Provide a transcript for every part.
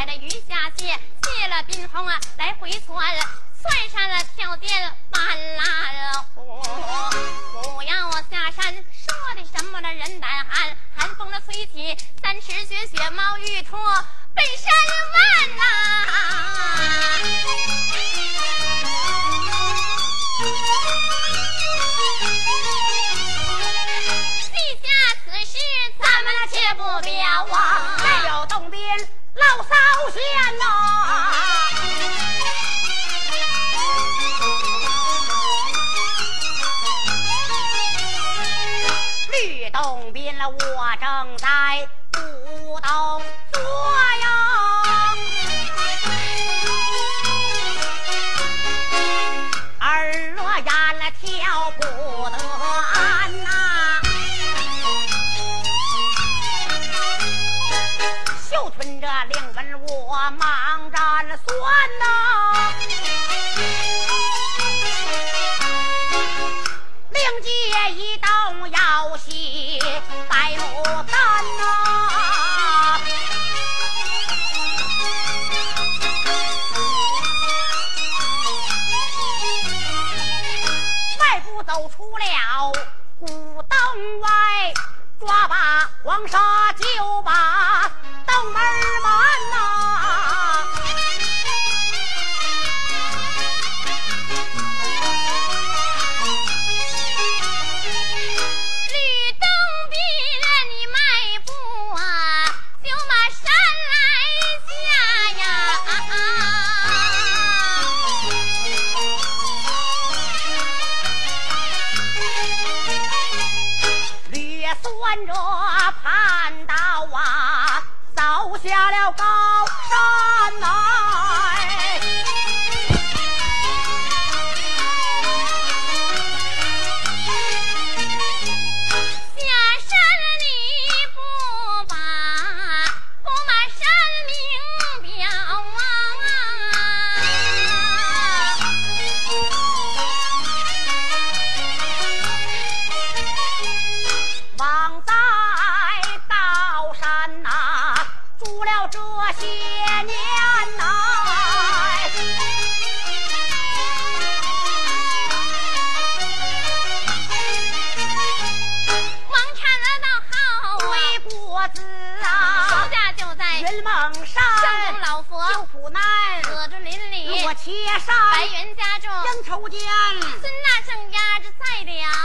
翻江倒海的鱼下蟹，蟹了冰红啊来回窜，窜上了跳涧满蓝湖。不要下山，说的什么了人胆寒，寒风的吹起，三尺雪雪猫玉兔奔山万地下此事咱们且不表啊，老骚仙呐。绿东边了，我正在舞动坐呀，走出了古洞外，抓把黄沙就把洞门满呐、白云家中，应酬间，孙大圣压着在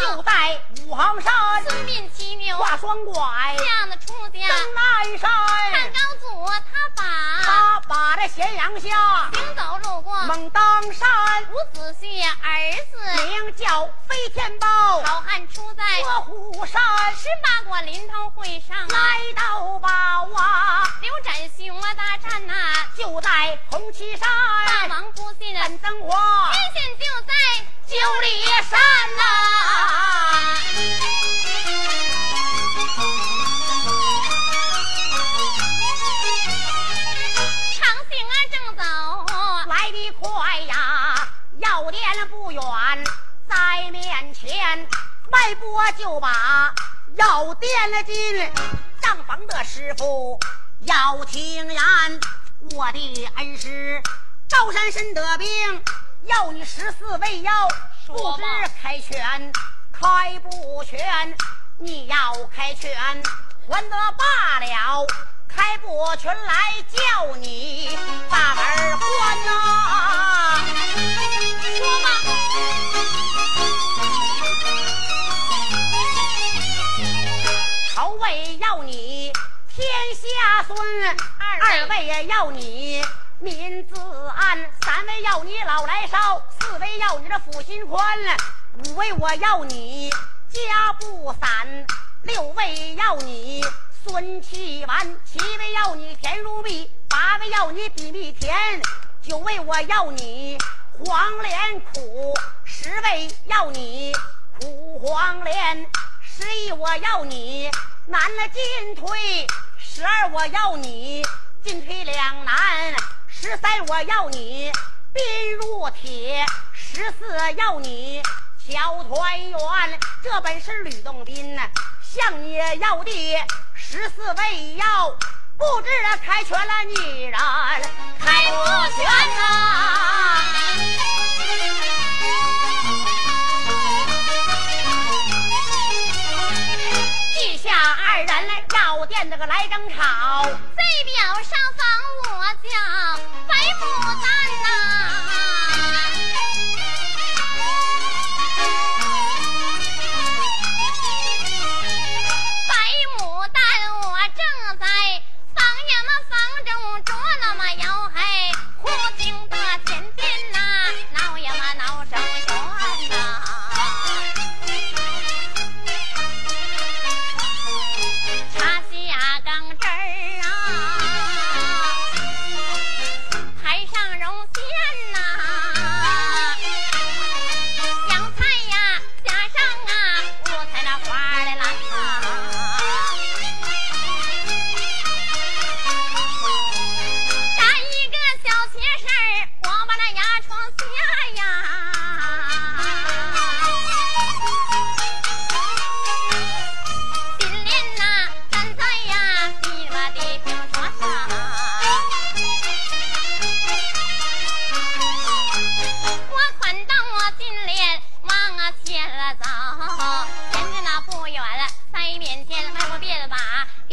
就，在五行山。孙膑骑牛挂双拐，这的出家，登南看山，高祖他把他把这咸阳下。行走路过，猛登山，伍子胥儿子。名叫飞天豹，好汉出在。卧虎山，十八国临头会上啊，来到宝啊，刘展雄啊大战呐，就在红旗山，大王不信人，本增华天险就在九里山呐、长行啊正走，来得快呀，药店不远，在面前迈步就把药店了进。账房的师傅要听言，我的恩师高山深得病，要你十四味药，不知开拳开不全？你要开拳，还得罢了。开不全来叫你把门关呐、说吧，头位要你天下孙，二位二位也要你民自安，三位要你老来少，四位要你这腹心宽，五位我要你家不散，六位要你孙七万，七位要你甜如蜜，八位要你比蜜甜，九位我要你黄连苦，十位要你苦黄连，十一我要你难了进退，十二我要你进退两难，十三我要你冰如铁，十四要你乔团圆。这本是吕洞宾呐，向你要的十四味药，不知开全了你人开不全呐、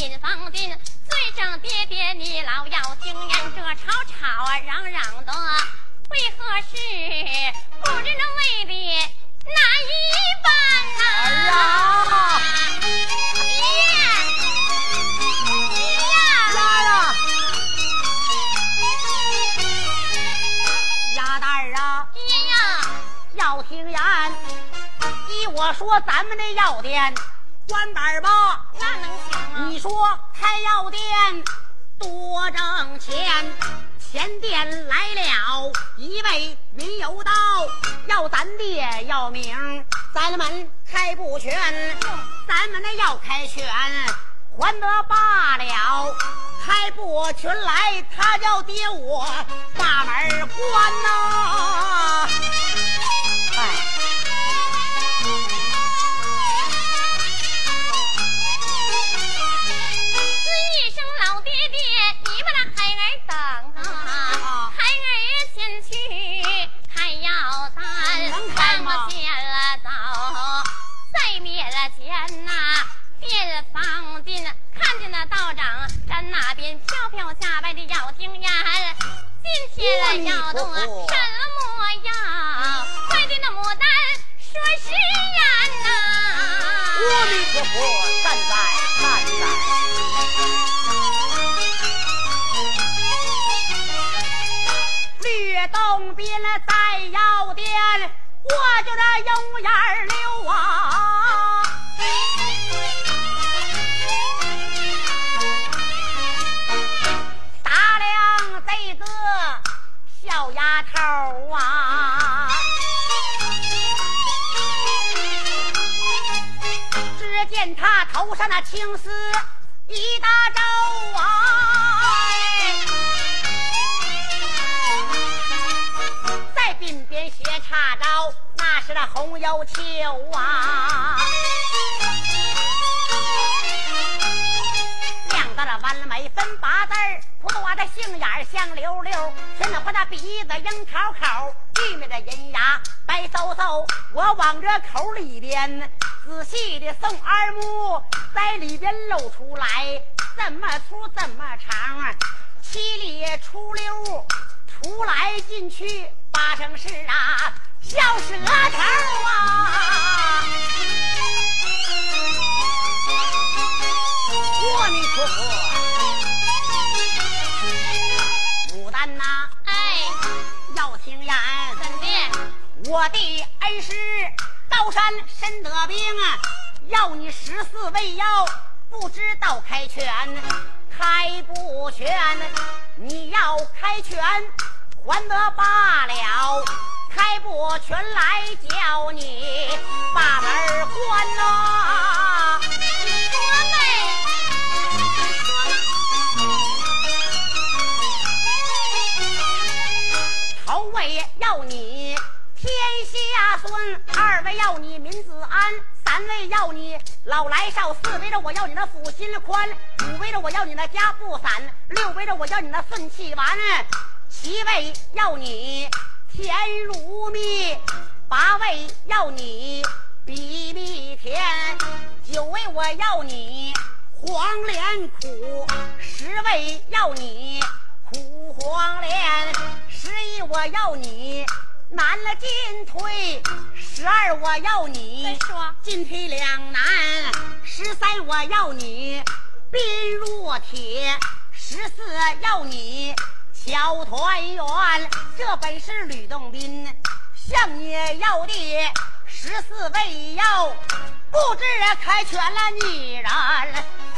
把边房进，嘴上爹爹你老要听言，这吵吵啊嚷嚷的，为何事？不知那为的哪一般呐？儿啊爹，爹呀！丫呀，丫蛋儿啊，爹呀！要听言，依我说，咱们这药店关板儿吧。那能？你说开药店多挣钱，前店来了一位云游道，要咱爹要命，咱们开不全，咱们那要开全，还得罢了。开不全来，他叫爹我把门关呐、今天要动什么药？快对那牡丹说实言呐！阿弥陀佛，善哉善哉。吕洞宾在药店，我就这有眼儿头上那青丝一大皱啊，在鬓边斜插着那是那红油球啊，亮到了弯眉分八字儿，葡萄的杏眼儿香溜溜，全脑花那鼻子樱桃口，玉米的银牙白嗖嗖，我往这口里边仔细的送二目，在里边露出来，怎么粗怎么长，七里出溜，出来进去八成是啊，小舌头啊！阿弥陀佛，牡丹呐、哎，要听言。怎的？我的恩师高山深得兵啊，要你十四味药，不知道开拳，开不全？你要开拳，还得罢了；开不全来叫你把门关呐！说下顺，二位要你民子安，三位要你老来少，四围着我要你那腹心宽，五围着我要你那家不散，六围着我要你那顺气丸，七位要你甜如蜜，八位要你比蜜甜，九位我要你黄连苦，十位要你苦黄连，十一我要你。难了进退，十二我要你进退两难，十三我要你兵若铁，十四要你巧团圆，这本是吕洞宾向你要的十四味药，不知开全了你然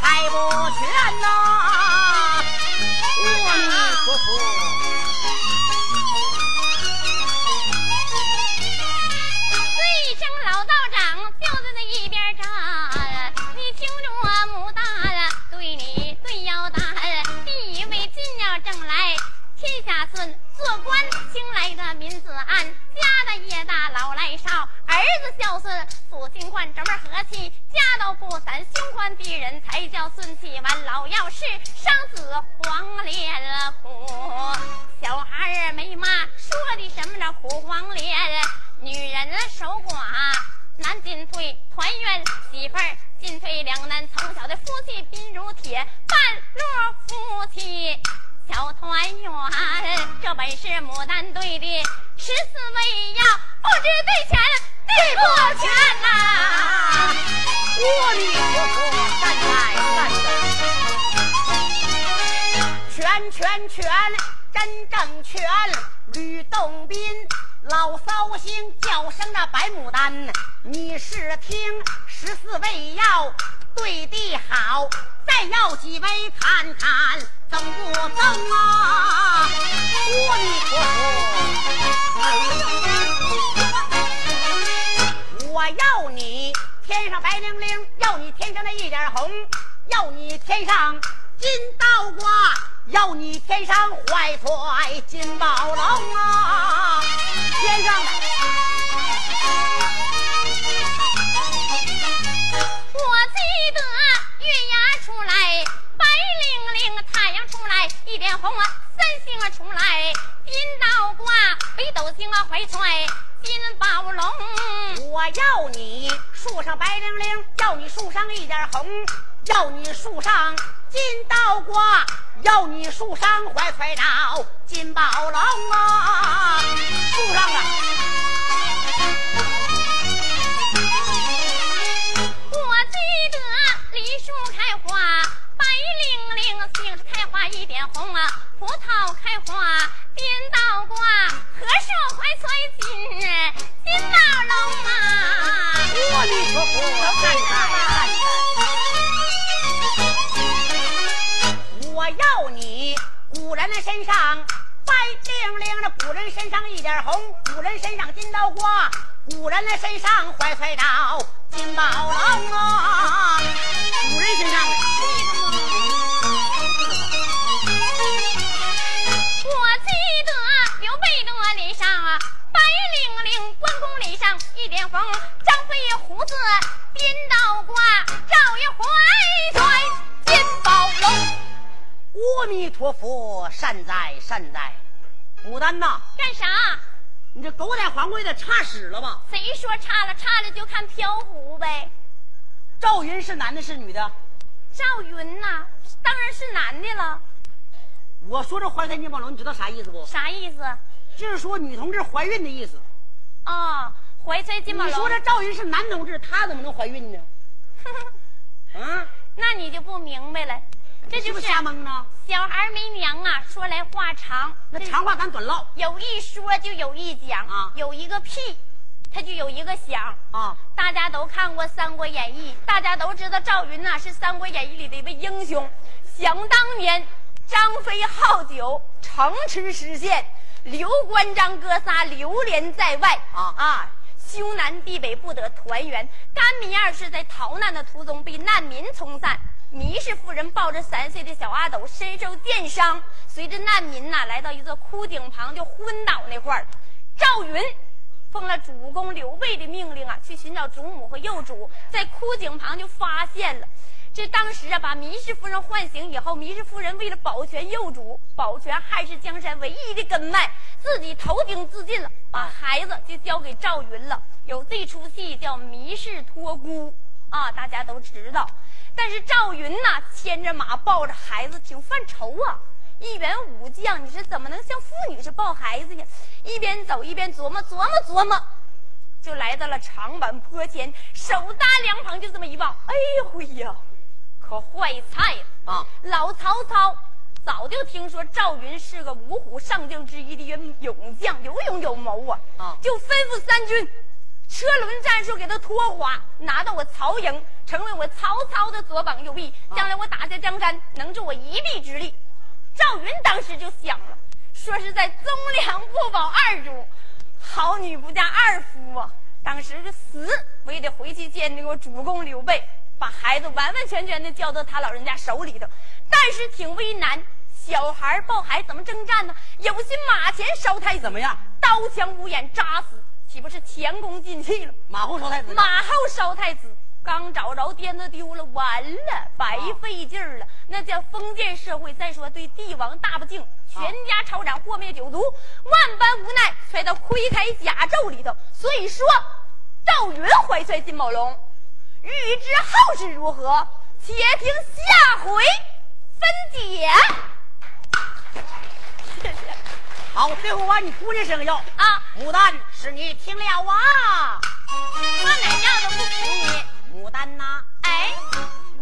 开不全呐、阿弥陀佛。团圆。这本是牡丹队的十四味药，不知对钱对不全呐、阿弥陀佛，善哉善哉，全全全，真正全，吕洞宾。老骚星叫声那白牡丹，你是听十四味药对的好，再要几味看看等不等啊？阿弥陀佛。我要你天上白灵灵，要你天上那一点红，要你天上金倒挂，要你天上怀揣金宝龙啊！天上的一点红啊；三星啊出来，金倒挂；北斗星啊怀揣金宝龙。我要你树上白灵灵，要你树上一点红，要你树上金倒挂，要你树上怀揣着金宝龙啊！树上啊，我记得梨树开花，白灵灵；杏子开花一点红啊；葡萄开花颠倒挂，荷树怀揣金金宝龙啊。阿弥陀佛，善哉善哉。我要你古人的身上白灵灵的，古人身上一点红，古人身上金刀挂，古人的身上怀揣着金宝龙啊！古人身上一点红，张飞胡子颠倒挂，赵云怀揣金宝龙。阿弥陀佛，善哉善哉。牡丹呐，干啥？你这狗仔黄贵的差屎了吧？谁说差了？差了就看漂浮呗。赵云是男的是女的？赵云呐，当然是男的了。我说这怀胎金宝龙，你知道啥意思不？啥意思？就是说女同志怀孕的意思。啊、怀揣金宝你说。这赵云是男同志，他怎么能怀孕呢？啊，那你就不明白了，这是不就是是瞎蒙呢？小孩没娘啊。说来话长，那长话咱短唠。有一说就有一讲啊有一个屁，他就有一个响啊。大家都看过《三国演义》，大家都知道赵云呐是《三国演义》里的一位英雄。想当年，张飞好酒，城池失陷，刘关张哥仨流连在外啊啊，兄南地北不得团圆。甘民二世在逃难的途中被难民冲散。糜氏夫人抱着三岁的小阿斗，身受箭伤，随着难民呐来到一座枯井旁，就昏倒那块儿。赵云奉了主公刘备的命令啊，去寻找祖母和幼主，在枯井旁就发现了。这当时啊，把糜氏夫人唤醒以后，糜氏夫人为了保全幼主，保全汉室江山唯一的根脉，自己投井自尽了，把孩子就交给赵云了。有这出戏叫《糜氏托孤》啊，大家都知道。但是赵云呐，牵着马抱着孩子，挺犯愁啊。一员武将，你是怎么能像妇女是抱孩子呢？一边走一边琢磨琢磨琢磨，就来到了长坂坡前，手搭凉棚，就这么一抱，哎呦喂呀，可坏菜了啊！老曹操早就听说赵云是个五虎上将之一的勇将，有勇有谋啊！啊，就吩咐三军。车轮战术给他拖垮，拿到我曹营，成为我曹操的左膀右臂。将来我打下江山，能助我一臂之力。赵云当时就想了，说是在忠良不保二主，好女不嫁二夫啊。当时就死我也得回去见那个主公刘备，把孩子完完全全的交到他老人家手里头。但是挺为难，小孩抱孩怎么征战呢？有心马前烧太子，怎么样？刀枪无眼扎死。岂不是前功尽弃了？马后烧太子，马后烧太子，刚找着鞭子丢了，完了，白费劲儿了。那叫封建社会。再说对帝王大不敬，全家抄斩，祸灭九族，万般无奈，揣到盔铠甲胄里头。所以说，赵云怀揣金宝龙，欲知后事如何，且听下回分解。谢谢。好，最后把你姑娘生要。啊，牡丹是你听了啊，我哪样都不服你，牡丹呐，哎，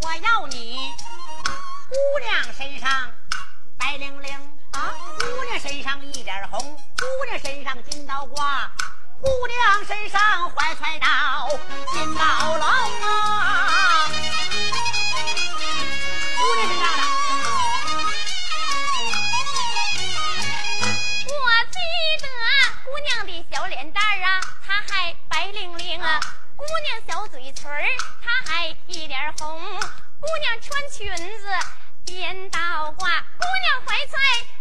我要你姑娘身上白灵灵啊，姑娘身上一点红，姑娘身上金刀挂，姑娘身上怀揣着金宝龙啊，姑娘身上的。小脸蛋儿啊，她还白灵灵啊；姑娘小嘴唇儿，她还一点红。姑娘穿裙子编倒挂，姑娘怀揣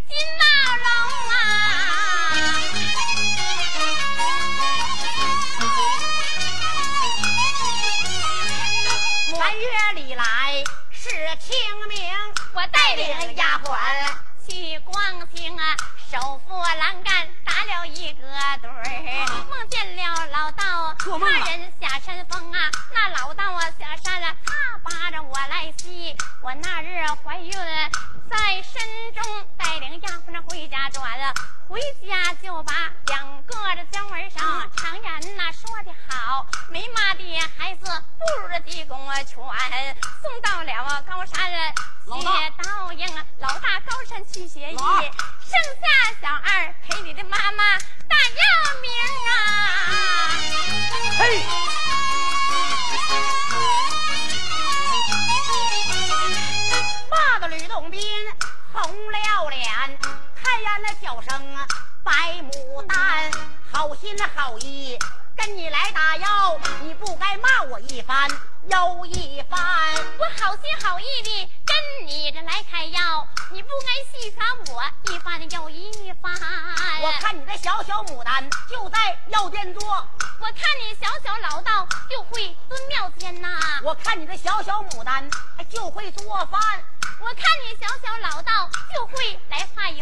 金毛龙啊。打要名啊！嘿，骂的吕洞宾红了脸，开言那叫声白牡丹，好心好意跟你来打药，你不该骂我一番。又一番，我好心好意的跟你这来开药，你不该戏耍我一番又一番。我看你这小小牡丹就在药店做，我看你小小老道就会蹲庙前呐。我看你这小小牡丹就会做饭，我看你小小老道就会来化缘。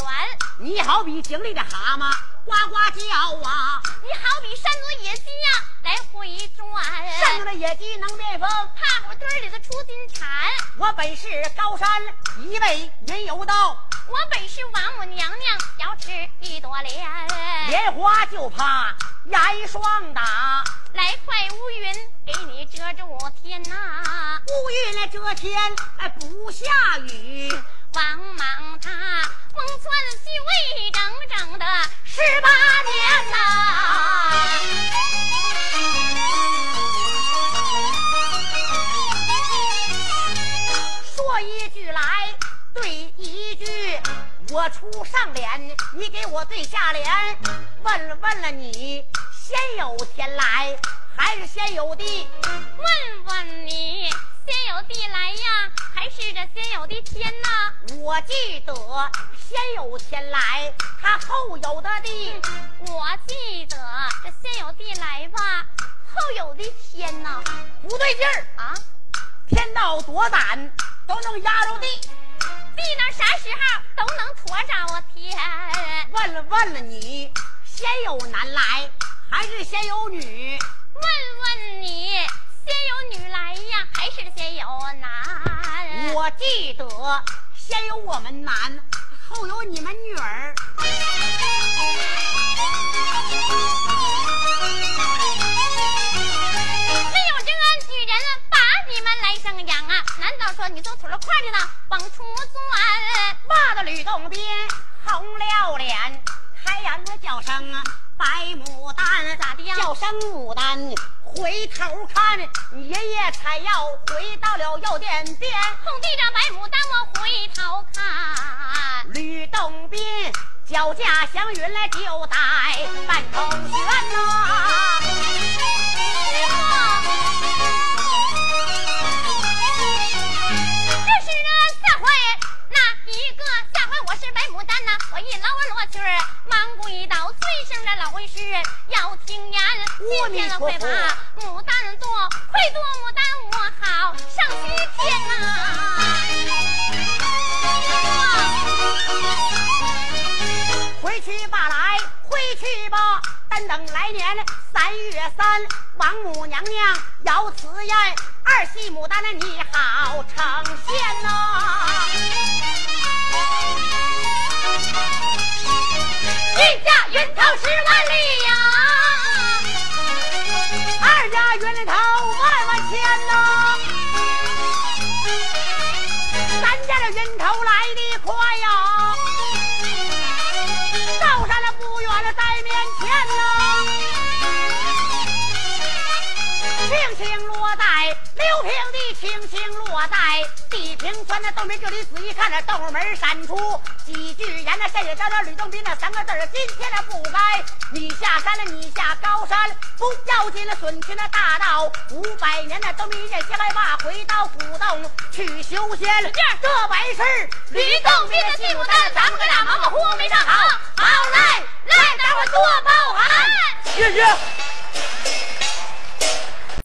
你好比井里的蛤蟆。呱呱叫啊！你好比山中野鸡呀，来回转。山中的野鸡能变风，怕火堆里的出金蝉。我本是高山一位云游道，我本是王母娘娘要吃一朵莲。莲花就怕严霜打，来块乌云给你遮住天呐。乌云来遮天，哎不下雨。王莽他封寸虚位整整的十八年呐。一我出上联，你给我对下联。问了问了你，先有天来还是先有地？问问你，先有地来呀，还是这先有的天呐？我记得先有天来，他后有的地。我记得这先有地来吧，后有的天呐。不对劲儿啊！天道多胆，都能压着地；地呢，啥时候都能驮着天。问了问了你，先有男来还是先有女？问问你，先有女来呀，还是先有男？我记得先有我们男，后有你们女儿。难道说你走腿儿快的呢，往出钻，骂的吕洞宾红了。脸，开言他叫声白牡丹，咋的呀？叫声牡丹，回头看，爷爷才要回到了。药店边，红地上白牡丹，我回头看，吕洞宾脚架祥云来就带半空悬呐。我一老二罗裙儿，忙跪倒，尊声这老为师要听言。今天了快把牡丹夺，快夺牡丹我好上西天呐！回去吧，来回去吧，但等来年三月三，王母娘娘要此言，儿媳牡丹你好成仙呐！一家云头十万里呀，二家云头万万千呐，三家的云头来的快呀，到山了不远了在面前呐，轻轻落在六平地，轻轻落在。地平川那豆门这里仔细看，那豆门闪出几句言，那下写着吕洞宾那三个字儿。今天那不该你下山了，你下高山不要紧了，损去那大道五百年，那都没见下来吧？回到古洞去修仙。这白事吕洞宾的戏不单，咱们哥俩忙忙活没上好。好来来，大伙多包涵，谢谢。